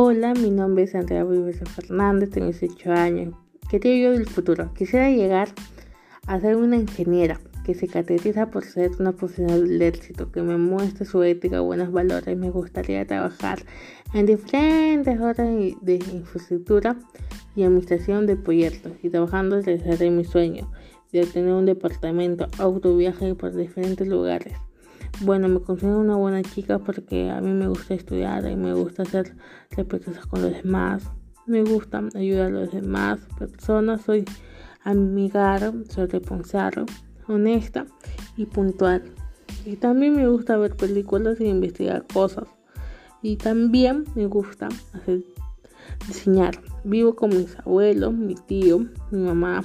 Hola, mi nombre es Andrea Vives Fernández, tengo 18 años. ¿Qué te yo del futuro? Quisiera llegar a ser una ingeniera que se caracteriza por ser una profesional del éxito, que me muestre su ética, buenos valores. Me gustaría trabajar en diferentes horas de infraestructura y administración de proyectos y trabajando desde mi sueño de obtener un departamento, auto, viaje por diferentes lugares. Bueno, me considero una buena chica porque a mí me gusta estudiar y me gusta hacer respetuosas con los demás. Me gusta ayudar a los demás personas. Soy amigar, soy responsable, honesta y puntual. Y también me gusta ver películas e investigar cosas. Y también me gusta hacer diseñar. Vivo con mis abuelos, mi tío, mi mamá.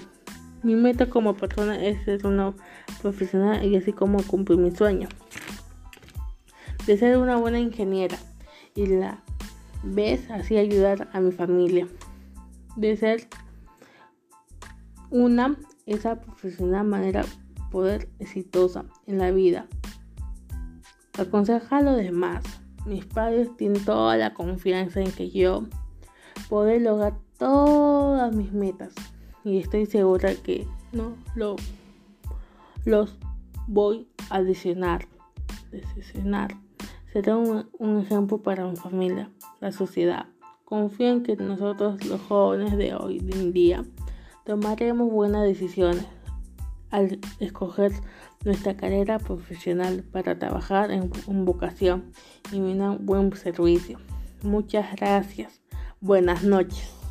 Mi meta como persona es ser una profesional y así como cumplir mi sueño de ser una buena ingeniera y la vez así ayudar a mi familia. De ser una esa profesional manera poder exitosa en la vida. Aconseja a los demás. Mis padres tienen toda la confianza en que yo poder lograr todas mis metas y estoy segura que no lo los voy a adicionar, decisionar. Será un, un, ejemplo para mi familia, la sociedad. Confío en que nosotros los jóvenes de hoy en día tomaremos buenas decisiones al escoger nuestra carrera profesional para trabajar en, en vocación y un buen servicio. Muchas gracias. Buenas noches.